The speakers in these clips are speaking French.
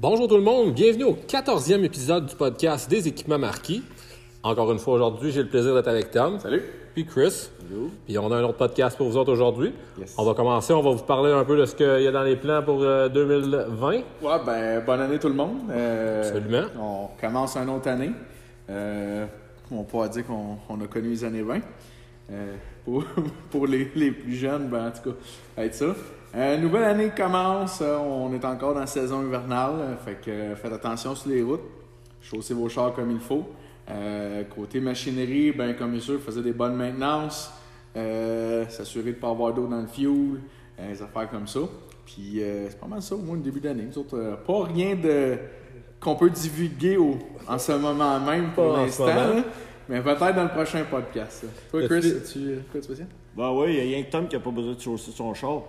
Bonjour tout le monde, bienvenue au 14e épisode du podcast des équipements marquis. Encore une fois aujourd'hui, j'ai le plaisir d'être avec Tom. Salut. Puis Chris. Hello. Puis on a un autre podcast pour vous autres aujourd'hui. Yes. On va commencer, on va vous parler un peu de ce qu'il y a dans les plans pour euh, 2020. Ouais, ben, bonne année tout le monde. Euh, Absolument. On commence une autre année. Euh, on pourra dire qu'on on a connu les années 20. Euh, pour pour les, les plus jeunes, ben, en tout cas, être ça. Euh, nouvelle année commence. euh, on est encore dans la saison hivernale. euh, fait que faites attention sur les routes. Chaussez vos chars comme il faut. Euh, côté machinerie, ben, comme bien sûr, faisait des bonnes maintenances. Euh, S'assurer de ne pas avoir d'eau dans le fuel. euh, des affaires comme ça. Puis euh, c'est pas mal ça au moins le début d'année. Nous autres, euh, pas rien de qu'on peut divulguer au- en ce moment même pour l'instant. Mais peut-être dans le prochain podcast. Toi, Chris, As-tu- as-tu euh, quoi de spécial? Ben oui, il y a rien que Tom qui n'a pas besoin de chausser son char.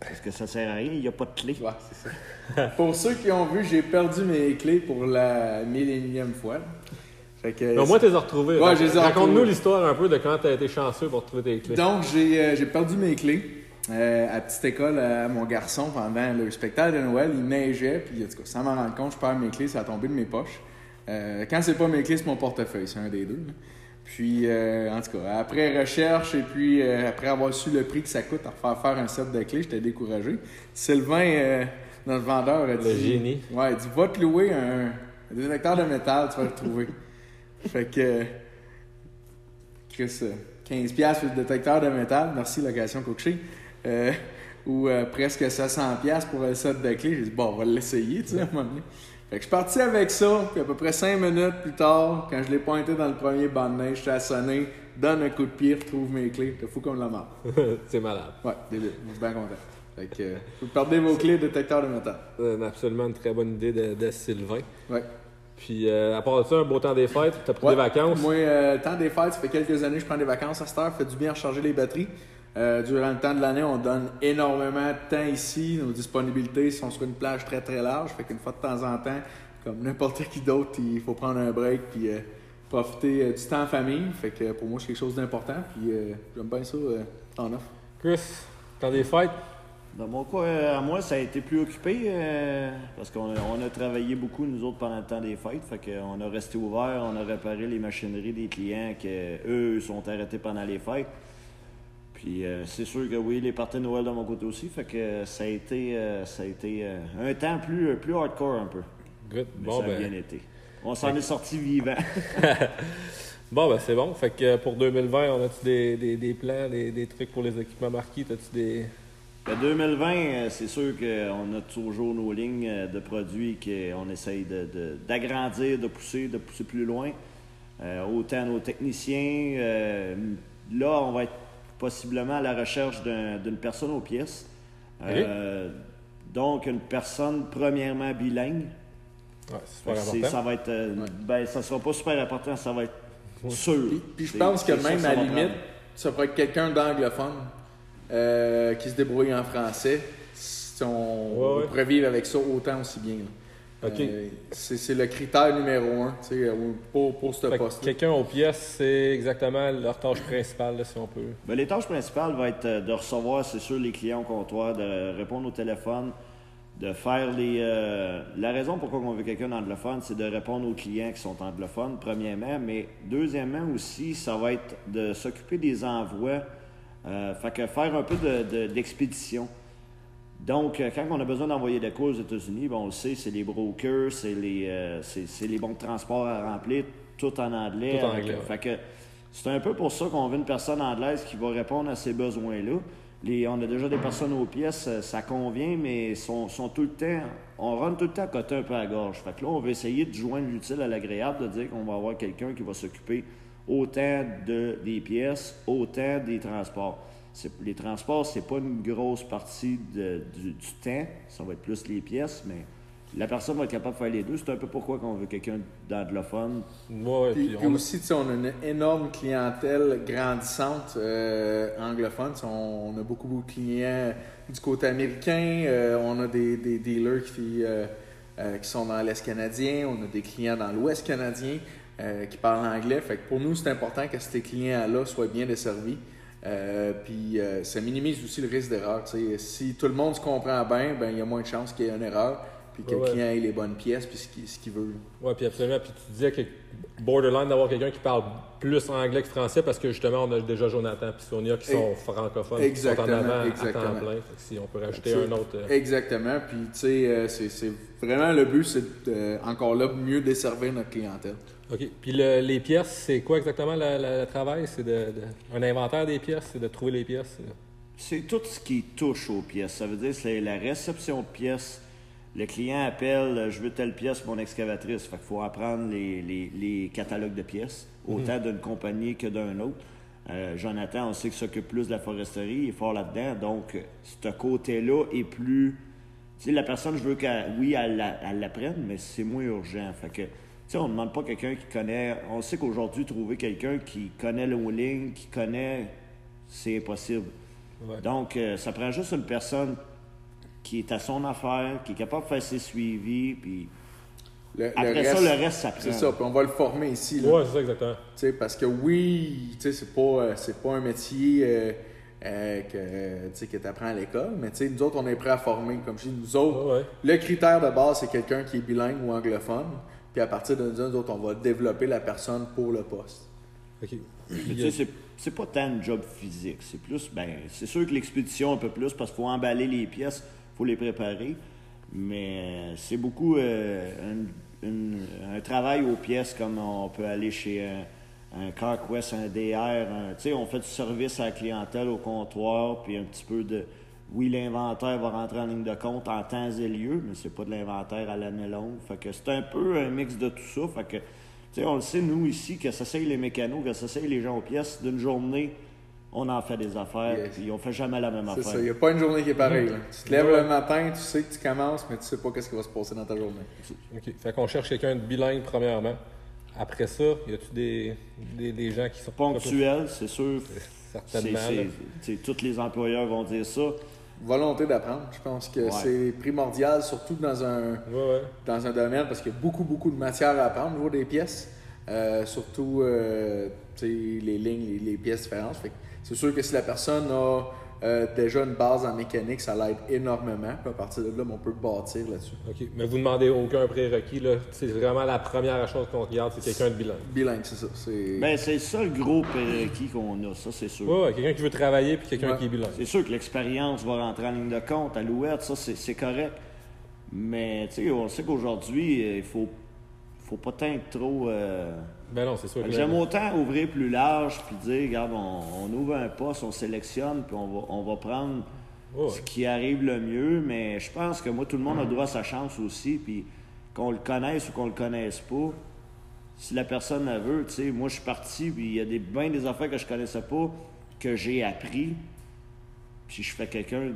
Parce que ça sert à rien, il n'y a pas de clé. Ouais, c'est ça. pour ceux qui ont vu, j'ai perdu mes clés pour la millième fois. Fait que, Mais au moins, tu les as retrouvés. Ouais, je les ai Raconte-nous l'histoire un peu de quand tu as été chanceux pour trouver tes clés. Donc, j'ai euh, j'ai perdu mes clés euh, à petite école à mon garçon pendant le spectacle de Noël. Il neigeait, puis en tout cas, sans m'en rendre compte, je perds mes clés, ça a tombé de mes poches. Euh, quand c'est pas mes clés, c'est mon portefeuille, c'est un des deux. là. Puis, euh, en tout cas, après recherche et puis euh, après avoir su le prix que ça coûte à refaire faire un set de clés, j'étais découragé. Sylvain, euh, notre vendeur, a dit... Le génie. Ouais, il dit, va te louer un, un détecteur de métal, tu vas le trouver. fait que... Chris, euh, 15$ piastres pour le détecteur de métal, merci location. Euh, ou presque 700$ piastres pour le set de clés. J'ai dit, bon, on va l'essayer, tu sais, à un moment donné. Fait que je suis parti avec ça, puis à peu près 5 minutes plus tard, quand je l'ai pointé dans le premier banc de neige, j'étais à sonner, donne un coup de pied, retrouve mes clés. T'es fou comme la mort. c'est malade. Ouais, débile, je suis bien content. Fait que, euh, vous perdez vos clés, détecteur de métal. Euh, absolument une très bonne idée de, de Sylvain. Ouais. Puis, euh, à part ça, un beau temps des fêtes, tu as pris Ouais. des vacances? Moi, euh, le temps des fêtes, ça fait quelques années que je prends des vacances à cette heure. fait du bien recharger les batteries. Euh, durant le temps de l'année, on donne énormément de temps ici. Nos disponibilités sont sur une plage très très large. Fait qu'une fois de temps en temps, comme n'importe qui d'autre, il faut prendre un break puis euh, profiter euh, du temps en famille. Fait que pour moi, c'est quelque chose d'important. Puis euh, j'aime bien ça euh, en offre. Chris, temps des fêtes, Dans mon cas, euh, à moi, ça a été plus occupé euh, parce qu'on a, on a travaillé beaucoup, nous autres, pendant le temps des fêtes. Fait qu'on a resté ouvert, on a réparé les machineries des clients que eux sont arrêtés pendant les fêtes. Puis euh, c'est sûr que oui, les parties de Noël de mon côté aussi. Fait que ça a été, euh, ça a été euh, un temps plus, plus hardcore un peu. good. Mais Bon, ça a bien ben, été. On s'en est sorti vivant. bon, ben, c'est bon. Fait que euh, pour 2020, on a-tu des, des, des plans, des, des trucs pour les équipements marquis? T'as-tu des. Ben, 2020, euh, c'est sûr qu'on a toujours nos lignes euh, de produits qu'on essaye de- de- d'agrandir, de, pousser, de pousser plus loin. Euh, autant nos techniciens. euh, là, on va être possiblement à la recherche d'un- d'une personne aux pièces. Euh, donc, une personne premièrement bilingue. Ouais, super important. ça va être. euh, Ben, ça sera pas super important, ça va être sûr. Puis, puis je pense que même ça à la limite, prendre. ça pourrait être quelqu'un d'anglophone euh, qui se débrouille en français. Si on, Ouais, ouais. on pourrait vivre avec ça autant aussi bien. là. Ok. Euh, c'est c'est le critère numéro un tu sais, euh, pour, pour ce que poste. quelqu'un aux pièces, c'est exactement leur tâche principale, là, si on peut. Ben, les tâches principales vont être euh, de recevoir, c'est sûr, les clients au comptoir, de répondre au téléphone, de faire les. euh, la raison pourquoi on veut quelqu'un d'anglophone, c'est de répondre aux clients qui sont anglophones, premièrement, mais deuxièmement aussi, ça va être de s'occuper des envois, euh, fait que faire un peu de- de- d'expédition. Donc, euh, quand on a besoin d'envoyer des cours aux États-Unis, bon, on le sait, c'est les brokers, c'est les, euh, les bons de transport à remplir, tout en anglais. Tout en avec- anglais, ouais. Fait que c'est un peu pour ça qu'on veut une personne anglaise qui va répondre à ces besoins-là. Les, on a déjà des personnes aux pièces, euh, ça convient, mais sont, sont tout le temps, on rentre tout le temps à côté un peu à gorge. Fait que là, on va essayer de joindre l'utile à l'agréable, de dire qu'on va avoir quelqu'un qui va s'occuper autant de, des pièces, autant des transports. Les transports, c'est pas une grosse partie de- du, du temps, ça va être plus les pièces, mais la personne va être capable de faire les deux. C'est un peu pourquoi qu'on veut quelqu'un d'anglophone. Ouais, Puis, puis puis on- aussi, tu sais, on a une énorme clientèle grandissante euh, anglophone. Tu sais, On, on a beaucoup, beaucoup de clients du côté américain. euh, on a des, des dealers qui, euh, euh, qui sont dans l'Est canadien. On a des clients dans l'Ouest canadien euh, qui parlent anglais. Fait que pour nous, c'est important que ces clients-là soient bien desservis. Euh, puis euh, ça minimise aussi le risque d'erreur. Si tout le monde se comprend bien, ben il y a moins de chances qu'il y ait une erreur. puis que Ouais, le client ait les bonnes pièces, puis ce qu'il qu'il veut. Oui, puis absolument. Puis tu disais que borderline d'avoir quelqu'un qui parle plus anglais que français parce que justement, on a déjà Jonathan puis Sonia qui sont francophones, qui sont en Exactement, à exactement. temps plein. Si on peut rajouter un autre. euh, Exactement. Puis, tu sais, c'est vraiment le but, c'est encore là mieux desservir notre clientèle. OK. Puis le- les pièces, c'est quoi exactement le, le- le travail? C'est de, de- un inventaire des pièces, c'est de trouver les pièces. c'est- C'est tout ce qui touche aux pièces. Ça veut dire c'est la réception de pièces. Le client appelle, euh, je veux telle pièce pour mon excavatrice. Fait qu'il faut apprendre les, les- les catalogues de pièces, autant d'une compagnie que d'un autre. Euh, Jonathan, on sait qu'il s'occupe plus de la foresterie, il est fort là-dedans. Donc, euh, ce côté-là est plus. Tu sais, la personne, je veux qu'elle, oui, elle l'apprenne, mais c'est moins urgent. Fait que, tu sais, on ne demande pas quelqu'un qui connaît. On sait qu'aujourd'hui, trouver quelqu'un qui connaît le wheeling, qui connaît, c'est impossible. Ouais. Donc, euh, ça prend juste une personne qui est à son affaire, qui est capable de faire ses suivis, puis Le, le après ça, le reste, ça prend. C'est ça, puis on va le former ici. Là. Ouais, c'est ça exactement. Tu sais, parce que oui, tu sais, c'est pas, euh, c'est pas un métier euh, euh, que, euh, tu sais, que tu apprends à l'école, mais tu sais, nous autres, on est prêts à former. Comme je dis, nous autres, ouais. le critère de base, c'est quelqu'un qui est bilingue ou anglophone. Puis à partir de nous autres, on va développer la personne pour le poste. OK. Tu sais, c'est, c'est pas tant un job physique. C'est plus, ben, c'est sûr que l'expédition un peu plus parce qu'il faut emballer les pièces, il faut les préparer. Mais euh, c'est beaucoup euh, un, travail aux pièces comme on peut aller chez un, un CarQuest, un DR. tu sais, on fait du service à la clientèle au comptoir, puis un petit peu de. Oui, l'inventaire va rentrer en ligne de compte en temps et lieu, mais c'est pas de l'inventaire à l'année longue. Fait que c'est un peu un mix de tout ça. Fait que, tu sais, on le sait, nous, ici, que ça s'aille les mécanos, que ça s'aille les gens aux pièces, d'une journée, on en fait des affaires, Yes. puis on fait jamais la même C'est affaire. ça, il n'y a pas une journée qui est pareille. Tu te lèves le matin, tu sais que tu commences, mais tu sais pas qu'est-ce qui va se passer dans ta journée. OK. Fait qu'on cherche quelqu'un de bilingue, premièrement. Après ça, y a-tu des, des, des gens qui sont Ponctuel, c'est sûr. Certainement. tous les employeurs vont dire ça. Volonté d'apprendre, je pense que Ouais. c'est primordial, surtout dans un, Ouais, ouais. dans un domaine parce qu'il y a beaucoup, beaucoup de matière à apprendre au niveau des pièces. Euh, surtout euh, tu sais, les lignes, les, les pièces différentes. C'est sûr que si la personne a euh, déjà une base en mécanique, ça l'aide énormément. Puis à partir de là, ben, on peut bâtir là-dessus. OK. Mais vous demandez aucun prérequis, là. C'est vraiment la première chose qu'on regarde, c'est quelqu'un de bilingue. Bilingue, c'est ça. C'est... Ben, c'est ça le gros prérequis qu'on a, ça, c'est sûr. Ouais, ouais. Quelqu'un qui veut travailler puis quelqu'un Ouais. qui est bilingue. C'est sûr que l'expérience va rentrer en ligne de compte, à l'ouette, ça, c'est, c'est correct. Mais, tu sais, on sait qu'aujourd'hui, il faut, faut pas tant être trop. euh, Ben non, c'est sûr. J'aime autant ouvrir plus large puis dire, regarde, on, on ouvre un poste, on sélectionne, puis on va, on va prendre ce qui arrive le mieux. Mais je pense que moi, tout le monde a droit à sa chance aussi. Puis qu'on le connaisse ou qu'on le connaisse pas, si la personne la veut, tu sais, moi, je suis parti, puis il y a des, bien des affaires que je connaissais pas, que j'ai appris. Puis je fais quelqu'un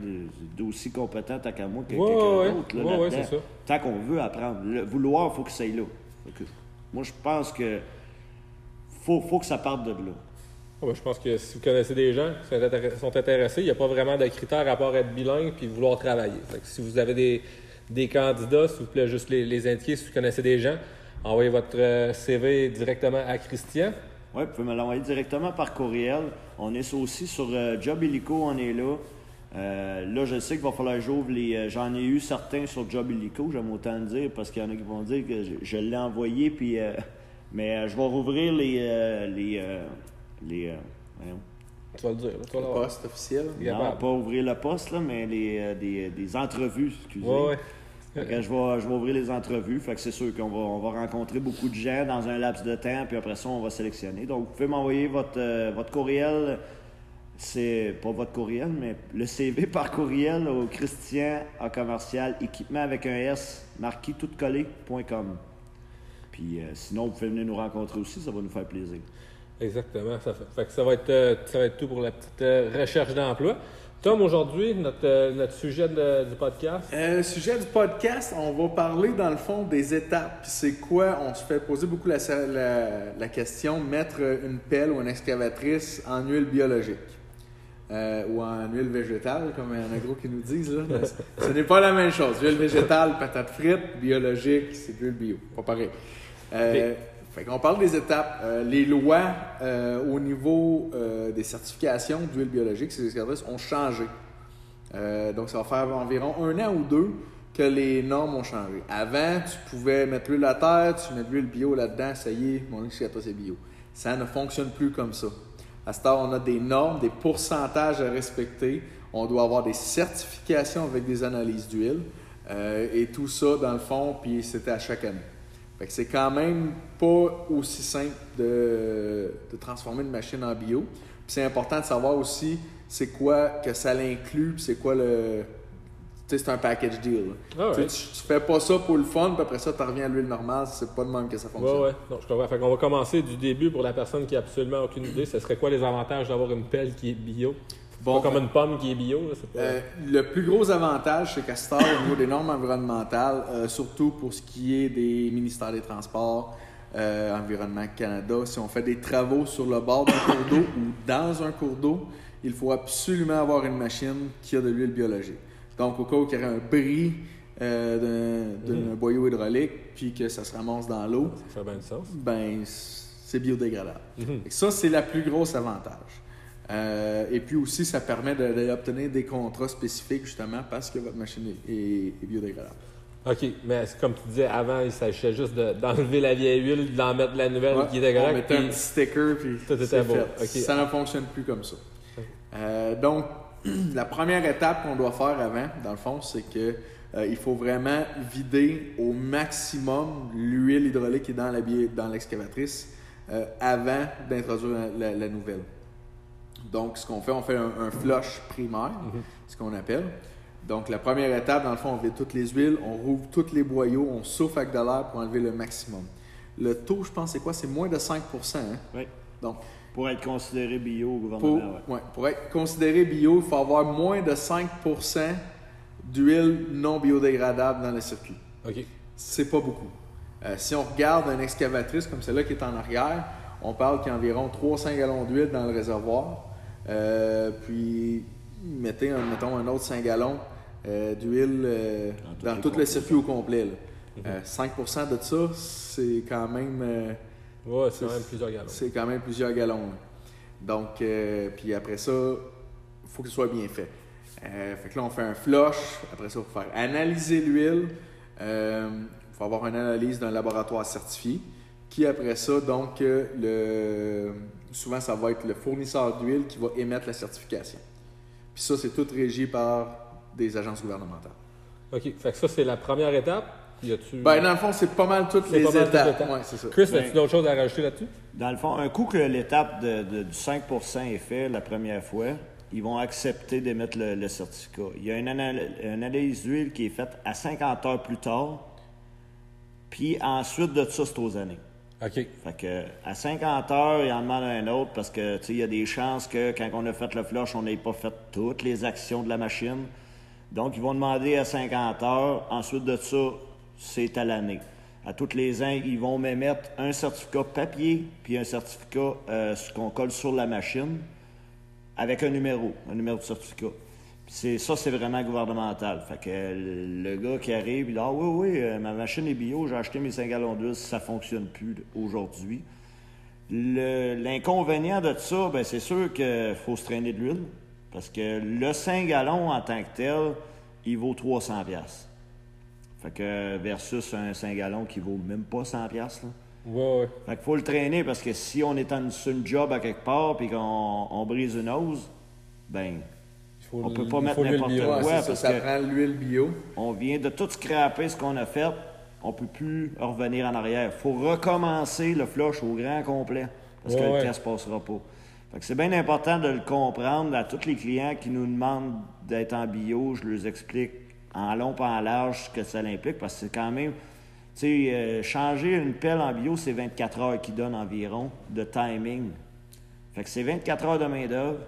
d'aussi compétent tant qu'à moi que Ouais, quelqu'un ouais, d'autre. là, ouais, ouais, ça. Tant qu'on veut apprendre. Le vouloir, il faut que ça aille là. Moi, je pense que faut, faut que ça parte de là. Ah ben, je pense que si vous connaissez des gens qui sont intér- sont intéressés, il n'y a pas vraiment de critères à part être bilingue puis vouloir travailler. Que si vous avez des, des candidats, s'il vous plaît, juste les, les indiquer si vous connaissez des gens. Envoyez votre euh, CV directement à Christian. Oui, vous pouvez me l'envoyer directement par courriel. On est aussi sur euh, Job Illico, on est là. Euh, là, je sais qu'il va falloir que j'ouvre les. euh, J'en ai eu certains sur Job Illico, j'aime autant le dire, parce qu'il y en a qui vont dire que je, je l'ai envoyé, puis. Mais euh, je vais rouvrir les. euh, les. euh, les euh, voyons. Tu vas le dire. Là, tu vas Le poste officiel. Non, Capable. pas ouvrir le poste, là, mais les, euh, des, des entrevues, excusez. Ouais, ouais. Fait que je, vais, je vais ouvrir les entrevues. Fait que c'est sûr qu'on va, on va rencontrer beaucoup de gens dans un laps de temps, puis après ça, on va sélectionner. Donc, vous pouvez m'envoyer votre, euh, votre courriel. C'est pas votre courriel, mais le CV par courriel au Christian en commercial équipement avec un S marqué toutcollé.com. Puis euh, sinon, vous pouvez venir nous rencontrer aussi, ça va nous faire plaisir. Exactement. Ça, fait, fait que ça, va être, euh, ça va être tout pour la petite euh, recherche d'emploi. Tom, aujourd'hui, notre, euh, notre sujet de- du podcast? Euh, le sujet du podcast, on va parler dans le fond des étapes. Puis C'est quoi? On se fait poser beaucoup la, la- la question mettre une pelle ou une excavatrice en huile biologique Euh, ou en huile végétale, comme il y en a gros qui nous disent. Là. Ce n'est pas la même chose. Huile végétale, patate frite, biologique, c'est de l'huile bio. Pas pareil. Euh, fait qu'on parle des étapes. Euh, les lois euh, au niveau euh, des certifications d'huile biologique, ces excavatrices ont changé. Donc, ça va faire environ un an ou deux que les normes ont changé. Avant, tu pouvais mettre l'huile à terre, tu mets de l'huile bio là-dedans, ça y est, mon toi c'est bio. Ça ne fonctionne plus comme ça. À ce temps, on a des normes, des pourcentages à respecter. On doit avoir des certifications avec des analyses d'huile. Euh, et tout ça, dans le fond, puis c'était à chaque année. Fait que c'est quand même pas aussi simple de, de transformer une machine en bio. Puis c'est important de savoir aussi c'est quoi que ça l'inclut, puis c'est quoi le, c'est un package deal. Ah tu, fais pas ça pour le fun, puis après ça, tu reviens à l'huile normale, c'est pas de même que ça fonctionne. Ouais, ouais. Non, je comprends. Fait qu'on va commencer du début pour la personne qui a absolument aucune idée. Ce serait quoi les avantages d'avoir une pelle qui est bio? Bon, pas comme une pomme qui est bio. Là, pas... euh, le plus gros avantage, c'est qu'à ce au niveau des normes environnementales, euh, surtout pour ce qui est des ministères des Transports, euh, Environnement Canada, si on fait des travaux sur le bord d'un cours d'eau ou dans un cours d'eau, il faut absolument avoir une machine qui a de l'huile biologique. Donc, au cas où il y aurait un bris d'un mhm. boyau hydraulique, puis que ça se ramasse dans l'eau, ça fait bien de sens. Ben, c'est biodégradable. Mhm. Ça, c'est la plus grosse avantage. Euh, et puis aussi, ça permet d'obtenir des contrats spécifiques justement parce que votre machine est, biodégradable. OK, mais comme tu disais, avant, il s'agissait juste d'enlever la vieille huile, d'en mettre la nouvelle qui est correcte. On mettait un petit sticker, puis tout était beau. Ça ne fonctionne plus comme ça. Euh, donc, la première étape qu'on doit faire avant, dans le fond, c'est que euh, il faut vraiment vider au maximum l'huile hydraulique qui est dans, l'excavatrice euh, avant d'introduire la, nouvelle. Donc, ce qu'on fait, on fait un, flush primaire, mhm. ce qu'on appelle. Donc, la première étape, dans le fond, on vide toutes les huiles, on rouvre tous les boyaux, on souffle avec de l'air pour enlever le maximum. Le taux, je pense, c'est quoi? C'est moins de 5% hein? Oui. Donc, pour être considéré bio au gouvernement. Pour, pour être considéré bio, il faut avoir moins de 5% d'huile non biodégradable dans le circuit. OK. C'est pas beaucoup. Euh, si on regarde une excavatrice comme celle-là qui est en arrière, on parle qu'il y a environ 300 gallons d'huile dans le réservoir. Euh, puis, mettez un, mettons un autre 5 gallons euh, d'huile dans, tout, le circuit au complet. 5 mhm. de ça, c'est quand même Ouais, c'est quand même plusieurs gallons. C'est quand même plusieurs gallons. Donc, euh, puis après ça, il faut que ce soit bien fait. Euh, fait que là, on fait un flush. Après ça, il faut faire analyser l'huile. Euh, il faut avoir une analyse d'un laboratoire certifié. Qui, après ça, donc, le, souvent, ça va être le fournisseur d'huile qui va émettre la certification. Puis ça, c'est tout régi par des agences gouvernementales. OK. Fait que ça, c'est la première étape. Ben, dans le fond, c'est pas mal toutes les étapes. Ouais, ça. Chris, as-tu d'autres choses à rajouter là-dessus? Dans le fond, un coup que l'étape de, du 5% est faite la première fois, ils vont accepter d'émettre le, certificat. Il y a une, analyse d'huile qui est faite à 50 heures plus tard, puis ensuite de ça, c'est aux années. OK. Fait que, à 50 heures, il en demande un autre parce que, il y a des chances que quand on a fait le flush, on n'ait pas fait toutes les actions de la machine. Donc, ils vont demander à 50 heures. Ensuite de ça, c'est à l'année. À tous les ans, ils vont m'émettre un certificat papier puis un certificat euh, qu'on colle sur la machine avec un numéro, un numéro de certificat. C'est ça, c'est vraiment gouvernemental. Fait que le gars qui arrive, il dit Ah oui, oui, euh, ma machine est bio, j'ai acheté mes 5 gallons d'huile, ça ne fonctionne plus aujourd'hui. L'inconvénient de ça, ben, c'est sûr qu'il faut se traîner de l'huile. Parce que le 5 gallons en tant que tel, il vaut 300 fait que versus un 5 gallons qui vaut même pas 100 pièces Ouais, ouais. Fait qu'il faut le traîner parce que si on est en, sur une job à quelque part puis qu'on on brise une hose, ben on peut pas mettre n'importe quoi parce ça, ça prend l'huile bio. On vient de tout scraper ce qu'on a fait, on peut plus revenir en arrière. faut recommencer le flush au grand complet parce que le test passera pas. Fait que c'est bien important de le comprendre à tous les clients qui nous demandent d'être en bio, je leur explique en long pas en large ce que ça implique, parce que c'est quand même. Tu sais, euh, changer une pelle en bio, c'est 24 heures qui donne environ de timing. Fait que c'est 24 heures de main-d'œuvre,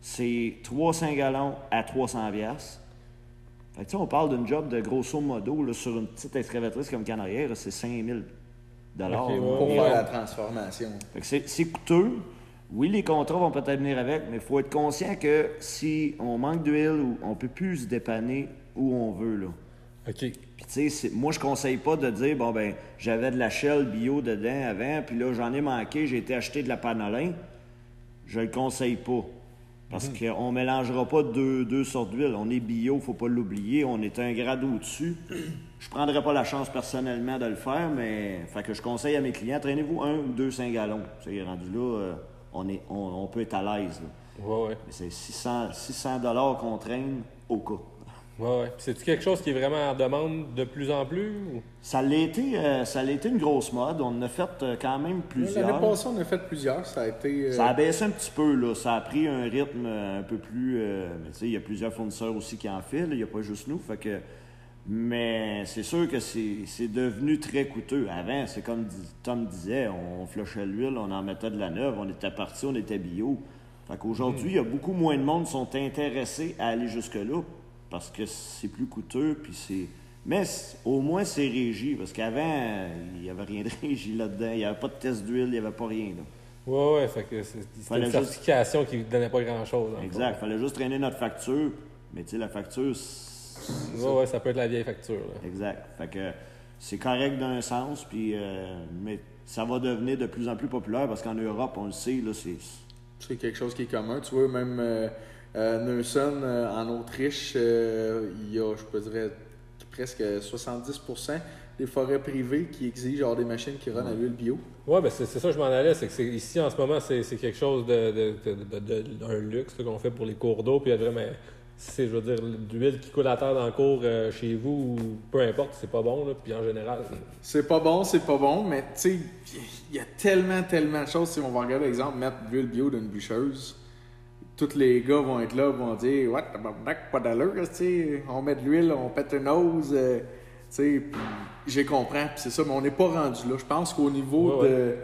c'est 300 gallons à 300 pièces. Fait que, on parle d'une job de grosso modo là, sur une petite excavatrice comme Canarière, c'est 5000 dollars pour faire la transformation. Fait que c'est coûteux. Oui, les contrats vont peut-être venir avec, mais il faut être conscient que si on manque d'huile ou on ne peut plus se dépanner où on veut. Là. OK. Puis, tu sais, moi, je conseille pas de dire, bon, ben, j'avais de la shell bio dedans avant, puis là, j'en ai manqué, j'ai été acheter de la panolin. Je le conseille pas. Parce qu'on ne mélangera pas deux, deux sortes d'huile. On est bio, il ne faut pas l'oublier. On est un grade au-dessus. Je ne prendrais pas la chance personnellement de le faire, mais fait que je conseille à mes clients, traînez-vous un ou deux 5 gallons. C'est rendu là, euh, on, est, on, peut être à l'aise. Ouais, ouais. Mais c'est 600, 600 qu'on traîne au cas. Ouais, ouais. C'est-tu quelque chose qui est vraiment en demande de plus en plus? Ça l'a été, euh, ça été une grosse mode. On en a fait euh, quand même plusieurs. L'année passée, on a fait plusieurs. Ça a été. Euh, ça a baissé un petit peu, là. Ça a pris un rythme un peu plus. mais tu sais, il y a plusieurs fournisseurs aussi qui en filent. Il n'y a pas juste nous. Fait que. Mais c'est sûr que c'est devenu très coûteux. Avant, c'est comme Tom disait, on flochait l'huile, on en mettait de la neuve, on était parti, on était bio. Fait qu'aujourd'hui, il y a beaucoup moins de monde qui sont intéressés à aller jusque-là parce que c'est plus coûteux, puis c'est... Mais au moins, c'est régi, parce qu'avant, il n'y avait rien de régi là-dedans. Il n'y avait pas de test d'huile, il n'y avait pas rien. Là. Oui, oui, fait que c'était une certification qui ne donnait pas grand-chose. Exact, il fallait juste traîner notre facture. Mais tu sais, la facture... Oui, oui, ça peut être la vieille facture. Exact. Fait que c'est correct d'un sens, puis... Euh, mais ça va devenir de plus en plus populaire, parce qu'en Europe, on le sait, là, c'est... C'est quelque chose qui est commun. Tu vois, même... Euh, euh, Nelson, euh, en Autriche, euh, il y a, je peux dire, presque 70% des forêts privées qui exigent genre, des machines qui run à l'huile bio. Oui, ben c'est ça que je m'en allais. C'est que ici, en ce moment, c'est quelque chose de, de, d'un luxe qu'on fait pour les cours d'eau. Puis, vraiment, c'est, je veux dire, l'huile qui coule à terre dans le cours chez vous, peu importe, c'est pas bon. Là, puis en général. C'est pas bon, c'est pas bon, mais tu sais, il y a tellement, tellement de choses. Si on va regarder l'exemple, mettre de l'huile bio d'une bûcheuse tous les gars vont être là, vont dire What, pas d'allure, on met de l'huile, on pète une hose. Euh, j'ai compris, c'est ça, mais on n'est pas rendu là. Je pense qu'au niveau de,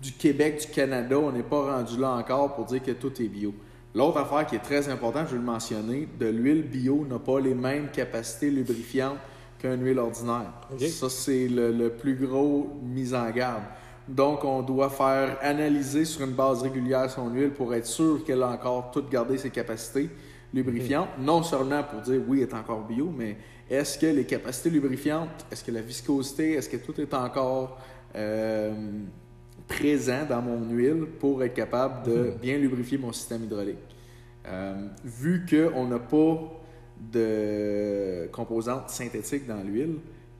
du Québec, du Canada, on n'est pas rendu là encore pour dire que tout est bio. L'autre affaire qui est très importante, je vais le mentionner, de l'huile bio n'a pas les mêmes capacités lubrifiantes qu'une huile ordinaire. Ça, c'est le, le, plus gros mise en garde. Donc, on doit faire analyser sur une base régulière son huile pour être sûr qu'elle a encore toutes gardé ses capacités lubrifiantes. Mhm. Non seulement pour dire oui, elle est encore bio, mais est-ce que les capacités lubrifiantes, est-ce que la viscosité, est-ce que tout est encore euh, présent dans mon huile pour être capable de mhm. bien lubrifier mon système hydraulique? Euh, vu qu'on n'a pas de composantes synthétiques dans l'huile,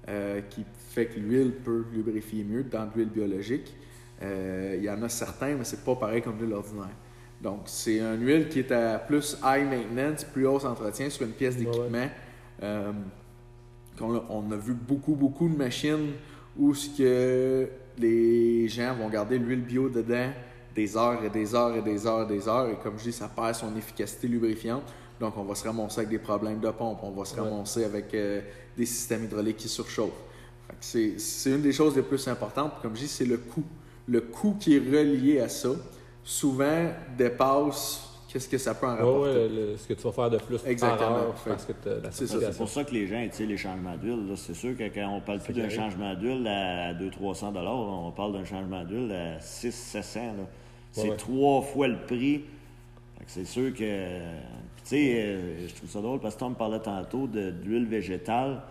euh, qui fait que l'huile peut lubrifier mieux dans de l'huile biologique. Euh, il y en a certains, mais c'est pas pareil comme l'huile ordinaire. Donc, c'est une huile qui est à plus high maintenance, plus haut entretien sur une pièce d'équipement. Euh, on, a vu beaucoup, beaucoup de machines où ce que les gens vont garder l'huile bio dedans des heures et des heures et des heures et des heures. Et comme je dis, ça perd son efficacité lubrifiante. Donc, on va se ramasser avec des problèmes de pompe, on va se ramasser avec des systèmes hydrauliques qui surchauffent. C'est une des choses les plus importantes. Comme je dis, c'est le coût. Le coût qui est relié à ça, souvent dépasse qu'est-ce que ça peut en rapporter. Oui, ce que tu vas faire de plus Exactement. c'est pour ça que les gens étirent les changements d'huile. C'est sûr que quand on parle plus d'un changement d'huile à 200-300 on parle d'un changement d'huile à 600-700. C'est trois fois le prix. C'est sûr que sais, euh, je trouve ça drôle parce que Tom parlait tantôt d'huile végétale,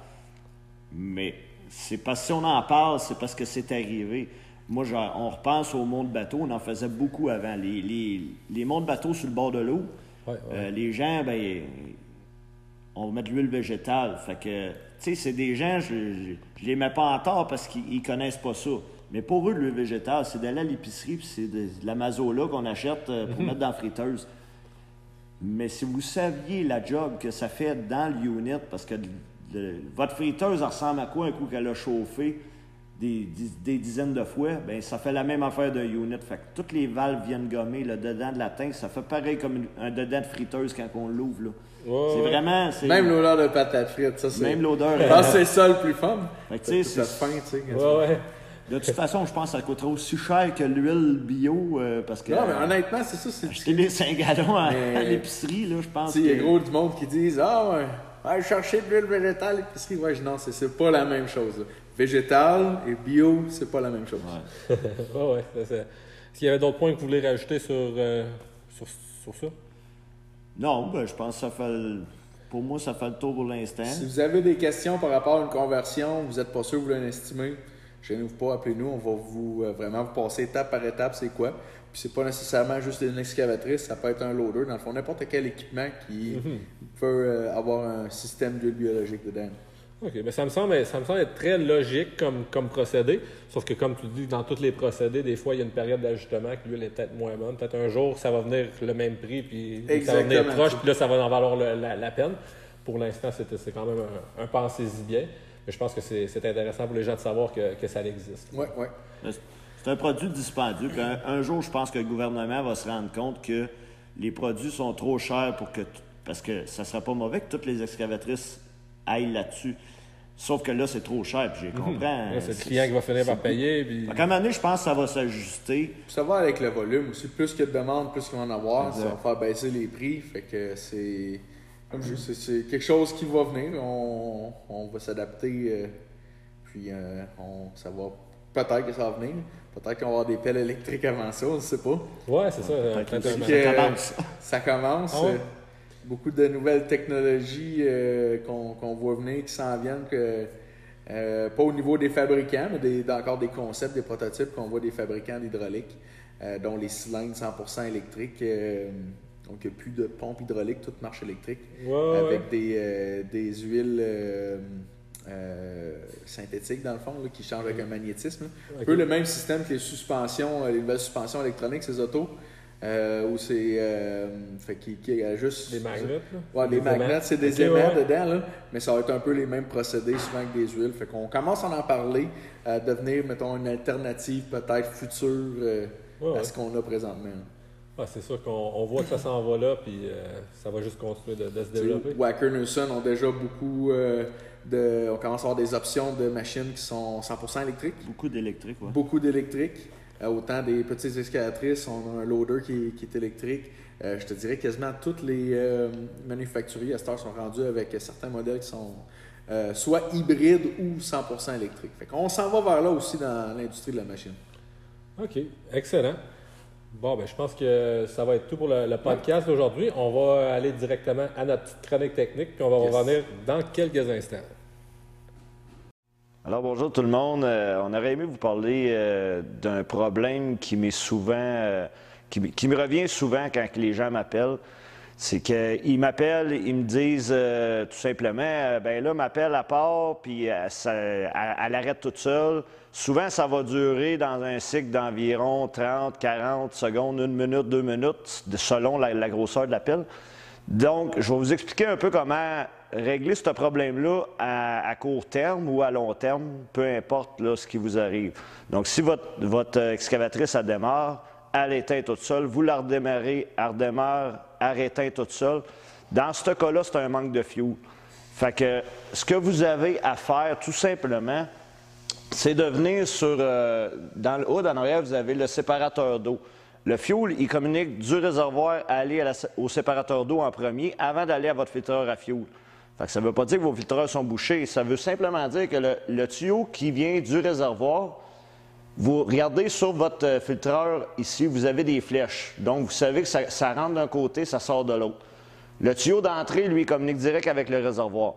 mais c'est parce que si on en parle, c'est parce que c'est arrivé. Moi, on repense au monde bateau, on en faisait beaucoup avant. Les, les, les monts bateaux sur le bord de l'eau, euh, les gens, ben, on va mettre de l'huile végétale. Fait que, tu sais, c'est des gens, je, je, les mets pas en tort parce qu'ils connaissent pas ça. Mais pour eux, l'huile végétale, c'est d'aller à l'épicerie, puis c'est de, la mazola qu'on achète euh, pour mhm. mettre dans la friteuse. Mais si vous saviez la job que ça fait dans le unit, parce que votre friteuse ressemble à quoi un coup qu'elle a chauffé des, dizaines de fois, ben ça fait la même affaire d'un unit. Fait que toutes les valves viennent gommer le dedans de la tank, ça fait pareil comme un dedans de friteuse quand on l'ouvre. c'est vraiment. Même l'odeur de patate frite, ça c'est. Même l'odeur. c'est ça le plus fun. Fait que, c'est. tu sais. Ouais, de toute façon, je pense que ça coûterait aussi cher que l'huile bio euh, parce que. Non, mais honnêtement, c'est ça. C'est... Acheter les 5 gallons à, l'épicerie, là, je pense. Il y a gros du monde qui disent Ah, ouais, ouais chercher de l'huile végétale à l'épicerie. Ouais, non, c'est, c'est pas la même chose. Végétal et bio, c'est pas la même chose. Ouais, ouais, c'est ça. Est-ce qu'il y avait d'autres points que vous voulez rajouter sur, euh, sur, sur, ça? Non, ben, je pense que ça fait. Pour moi, ça fait le tour pour l'instant. Si vous avez des questions par rapport à une conversion, vous n'êtes pas sûr, vous voulez estimer gênez-vous pas, appelez-nous, on va vous euh, vraiment vous passer étape par étape c'est quoi. Puis c'est pas nécessairement juste une excavatrice, ça peut être un loader, dans le fond, n'importe quel équipement qui peut euh, avoir un système d'huile biologique dedans. OK, mais ça me semble, ça me semble être très logique comme, comme procédé. Sauf que, comme tu dis, dans tous les procédés, des fois, il y a une période d'ajustement que l'huile est peut-être moins bonne. Peut-être un jour, ça va venir le même prix, puis ça va venir proche, puis là, ça va en valoir le- la, la peine. Pour l'instant, c'est c'est quand même un, un pensez-y bien. Mais je pense que c'est c'est intéressant pour les gens de savoir que, que ça existe. Ouais, ouais. C'est un produit dispendieux. Un, un jour, je pense que le gouvernement va se rendre compte que les produits sont trop chers pour que. Parce que ça serait pas mauvais que toutes les excavatrices aillent là-dessus. Sauf que là, c'est trop cher, puis j'ai compris. Là, c'est le client qui va finir par payer. Puis... À un moment donné, je pense que ça va s'ajuster. Ça va avec le volume aussi. Plus qu'il y a de demandes, plus qu'il va en avoir. Exact. Ça va faire baisser les prix. Fait que c'est. Comme je dis, c'est- c'est quelque chose qui va venir. On, on va s'adapter. euh, puis euh, on, ça va. Peut-être que ça va venir. Peut-être qu'on va avoir des pelles électriques avant ça, on ne sait pas. Ouais, c'est ça. Ça commence. Ça commence. Ah ouais? euh, beaucoup de nouvelles technologies euh, qu'on qu'on voit venir, qui s'en viennent, que, euh, pas au niveau des fabricants, mais des, encore des concepts, des prototypes qu'on voit des fabricants d'hydraulique, euh, dont les cylindres 100% électriques. Donc, il n'y a plus de pompe hydraulique, toute marche électrique, Ouais, avec ouais. des, euh, des huiles euh, euh, synthétiques, dans le fond, là, qui changent avec un magnétisme. Un peu le même système que les suspensions, les nouvelles suspensions électroniques, ces autos, où c'est. fait qui, qui ajustent. Des magnets. là. Ouais, les Des magnets, c'est des Ok, aimants ouais. dedans, là, mais ça va être un peu les mêmes procédés, souvent avec des huiles. Fait qu'on commence à en parler, à devenir, mettons, une alternative peut-être future à ce qu'on a présentement. C'est sûr qu'on on voit que ça s'en va là, puis euh, ça va juste continuer de, de se développer. Wacker Nelson ont déjà beaucoup euh, de. On commence à avoir des options de machines qui sont 100% électriques. Beaucoup d'électrique, ouais. beaucoup d'électrique. Euh, autant des petites escalatrices, on a un loader qui, qui est électrique. Euh, je te dirais quasiment toutes les euh, manufacturiers à cette heure sont rendus avec certains modèles qui sont euh, soit hybrides ou 100% électriques. Fait qu'on s'en va vers là aussi dans l'industrie de la machine. OK, excellent. Bon, ben, je pense que ça va être tout pour le, le podcast d'aujourd'hui. On va aller directement à notre petite chronique technique, puis on va Yes. revenir dans quelques instants. Alors bonjour tout le monde. Euh, on aurait aimé vous parler euh, d'un problème qui m'est souvent, euh, qui, qui me revient souvent quand les gens m'appellent. C'est qu'ils m'appellent, ils me disent euh, tout simplement, euh, ben là, m'appelle à part, puis euh, ça- elle, arrête toute seule. Souvent, ça va durer dans un cycle d'environ 30, 40 secondes, une minute, deux minutes, selon la, grosseur de l'appel. Donc, je vais vous expliquer un peu comment régler ce problème-là à, à court terme ou à long terme, peu importe là, ce qui vous arrive. Donc, si votre, votre euh, excavatrice, elle démarre, elle éteint toute seule, vous la redémarrez, elle redémarre, éteint toute seule. Dans ce cas-là, c'est un manque de fuel. Fait que ce que vous avez à faire, tout simplement, c'est de venir sur. euh, dans le haut, en arrière, vous avez le séparateur d'eau. Le fuel, il communique du réservoir à aller au séparateur d'eau en premier avant d'aller à votre filtreur à fuel. Fait que ça ne veut pas dire que vos filtreurs sont bouchés. Ça veut simplement dire que le tuyau qui vient du réservoir, vous regardez sur votre euh, filtreur ici, vous avez des flèches. Donc, vous savez que ça, rentre d'un côté, ça sort de l'autre. Le tuyau d'entrée, lui, communique direct avec le réservoir.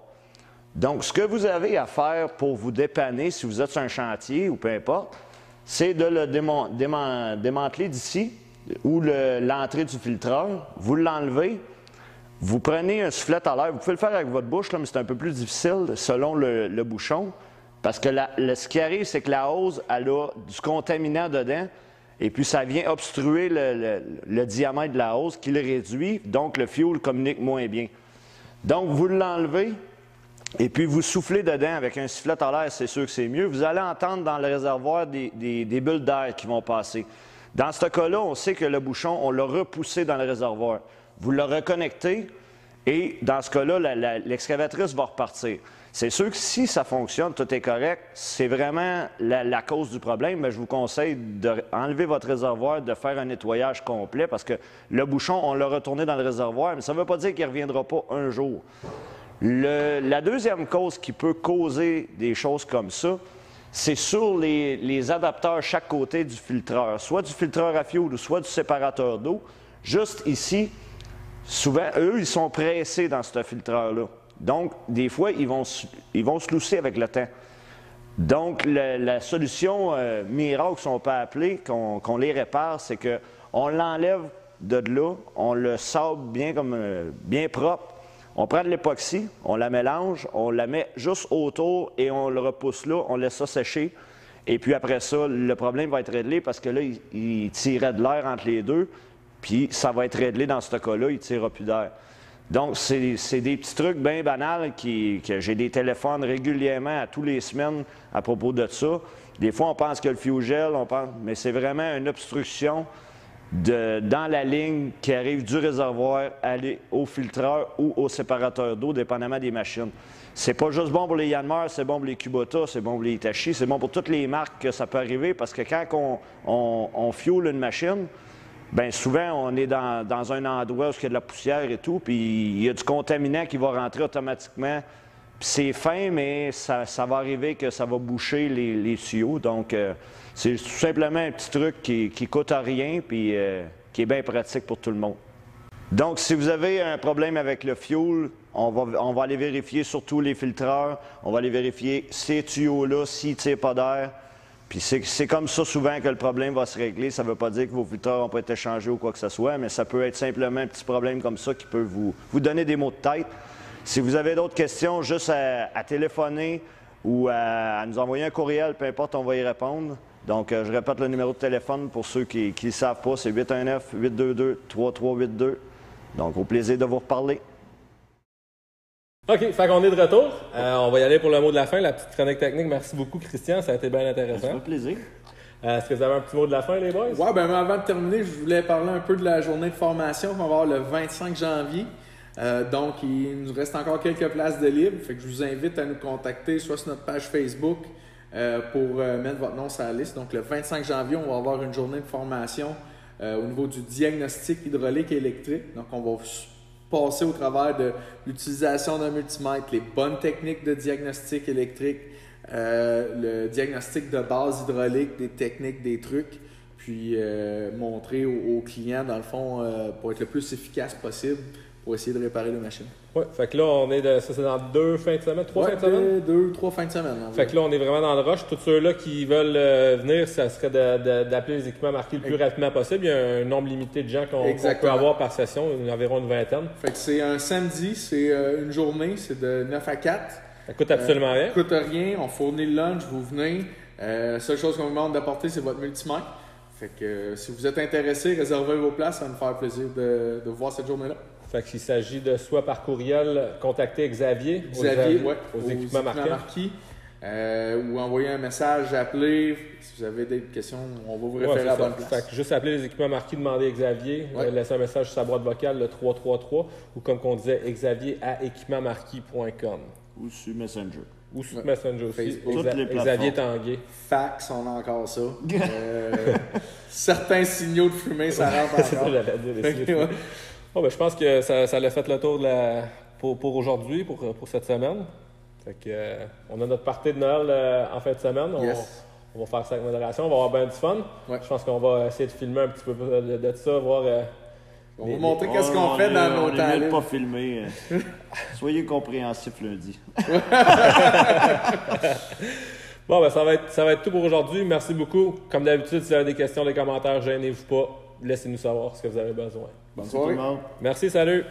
Donc, ce que vous avez à faire pour vous dépanner, si vous êtes sur un chantier ou peu importe, c'est de le démanteler d'ici, ou le- l'entrée du filtreur. Vous l'enlevez, vous prenez un soufflet à l'air. Vous pouvez le faire avec votre bouche, mais c'est un peu plus difficile selon le bouchon. Parce que le- ce qui arrive, c'est que la hose, elle a du contaminant dedans. Et puis, ça vient obstruer le diamètre de la hose qui le réduit. Donc, le fuel communique moins bien. Donc, vous l'enlevez. Et puis, vous soufflez dedans avec un sifflet à l'air, c'est sûr que c'est mieux. Vous allez entendre dans le réservoir des, des- des bulles d'air qui vont passer. Dans ce cas-là, on sait que le bouchon, on l'a repoussé dans le réservoir. Vous le reconnectez et dans ce cas-là, l'excavatrice va repartir. C'est sûr que si ça fonctionne, tout est correct, c'est vraiment la, cause du problème, mais je vous conseille d'enlever votre réservoir, de faire un nettoyage complet parce que le bouchon, on l'a retourné dans le réservoir, mais ça ne veut pas dire qu'il ne reviendra pas un jour. La deuxième cause qui peut causer des choses comme ça, c'est sur les, les adapteurs chaque côté du filtreur, soit du filtreur à fuel ou soit du séparateur d'eau. Juste ici, souvent, eux, ils sont pressés dans ce filtreur-là. Donc, des fois, ils vont, ils vont se lousser avec le temps. Donc, le- la solution euh, miracle, si on peut appeler, qu'on qu'on les répare, c'est que on l'enlève de là, on le sable bien, comme, euh, bien propre, on prend de l'époxy, on la mélange, on la met juste autour et on le repousse là, on laisse ça sécher. Et puis après ça, le problème va être réglé parce que là, il, il tirait de l'air entre les deux, puis ça va être réglé dans ce cas-là, il ne tirera plus d'air. Donc, c'est des petits trucs bien banals qui, que j'ai des téléphones régulièrement à tous les semaines à propos de ça. Des fois, on pense que le fuel gel, on pense, mais c'est vraiment une obstruction de- dans la ligne qui arrive du réservoir aller au filtreur ou au séparateur d'eau, dépendamment des machines. C'est pas juste bon pour les Yanmar, c'est bon pour les Kubota, c'est bon pour les Itachi, c'est bon pour toutes les marques que ça peut arriver parce que quand on, on, on fuel une machine, Bien, souvent, on est dans, dans un endroit où il y a de la poussière et tout, puis il y a du contaminant qui va rentrer automatiquement. Puis c'est fin, mais ça, va arriver que ça va boucher les, les tuyaux. Donc, euh, c'est tout simplement un petit truc qui, qui coûte à rien, puis euh, qui est bien pratique pour tout le monde. Donc, si vous avez un problème avec le fuel, on va, on va aller vérifier surtout les filtreurs. On va aller vérifier ces tuyaux-là, s'ils ne tirent pas d'air. Puis c'est comme ça souvent que le problème va se régler. Ça ne veut pas dire que vos filtreurs n'ont pas été changés ou quoi que ce soit, mais ça peut être simplement un petit problème comme ça qui peut vous, vous donner des maux de tête. Si vous avez d'autres questions, juste à, téléphoner ou à, à nous envoyer un courriel, peu importe, on va y répondre. Donc, euh, je répète le numéro de téléphone pour ceux qui ne savent pas, c'est 819-822-3382. Donc, au plaisir de vous reparler. OK, fait qu'on est de retour. Euh, on va y aller pour le mot de la fin, la petite chronique technique. Merci beaucoup, Christian. Ça a été bien Ça intéressant. fait plaisir. Euh, Est-ce que vous avez un petit mot de la fin, les boys? Ouais, ben mais avant de terminer, je voulais parler un peu de la journée de formation qu'on va avoir le 25 janvier. Euh, donc, il nous reste encore quelques places de libre. Fait que je vous invite à nous contacter soit sur notre page Facebook euh, pour euh, mettre votre nom sur la liste. Donc, le 25 janvier, on va avoir une journée de formation euh, au niveau du diagnostic hydraulique et électrique. Donc, on va passer au travers de l'utilisation d'un multimètre, les bonnes techniques de diagnostic électrique, euh, le diagnostic de base hydraulique, des techniques, des trucs, puis euh, montrer aux, clients, dans le fond, euh, pour être le plus efficace possible pour essayer de réparer les machines. Ouais, fait que là, on est de, ça c'est dans deux fins de semaine, trois Ouais, fins de semaine? deux, trois fins de semaine. en Fait que là, on est vraiment dans le rush. Tous ceux-là qui veulent euh, venir, ça serait de- de- d'appeler les équipements marqués le plus rapidement possible. Il y a un nombre limité de gens qu'on qu'on peut avoir par session, environ une vingtaine. Fait que c'est un samedi, c'est euh, une journée, c'est de 9 à 4. Ça coûte absolument rien. Ça coûte rien, on fournit le lunch, vous venez. Euh, la seule chose qu'on vous demande d'apporter, c'est votre multimètre. Fait que euh, si vous êtes intéressé, réservez vos places, ça va nous faire plaisir de, de voir cette journée-là. Fait qu'il s'agit de soit par courriel, contacter Xavier, aux- Xavier, ouais, aux, équipements marqués. marquis, euh, ou envoyer un message, appeler. Si vous avez des questions, on va vous référer à la ça. bonne place. Fait que juste appeler les équipements marqués, demander à Xavier, Ouais. euh, laisser un message sur sa boîte vocale, le 333, ou comme qu'on disait, Xavier à équipemansmarquis.com. Ou sur Messenger. Ou sur Ouais. Messenger aussi. Facebook. Toutes les plateformes. Xavier Tanguay. Fax, on a encore ça. Euh, certains signaux de fumée, ça rentre C'est ça que encore. j'allais dire. les Bon, ben, je pense que ça, ça l'a fait le tour de la, pour, pour aujourd'hui, pour, pour cette semaine. Fait que, euh, on a notre partie de Noël euh, en fin de semaine. On, Yes. on va faire ça avec modération. On va avoir bien du fun. Ouais. Je pense qu'on va essayer de filmer un petit peu de, de ça, voir. euh, On Les- va montrer qu'est-ce Oh, qu'on on fait dans on nos temps libres. pas filmer. euh. Soyez compréhensifs lundi. Bon, ben, ça va, être, ça va être tout pour aujourd'hui. Merci beaucoup. Comme d'habitude, si vous avez des questions, des commentaires, gênez-vous pas. Laissez-nous savoir ce que vous avez besoin. Bonne Tout le soirée. monde. Merci, salut!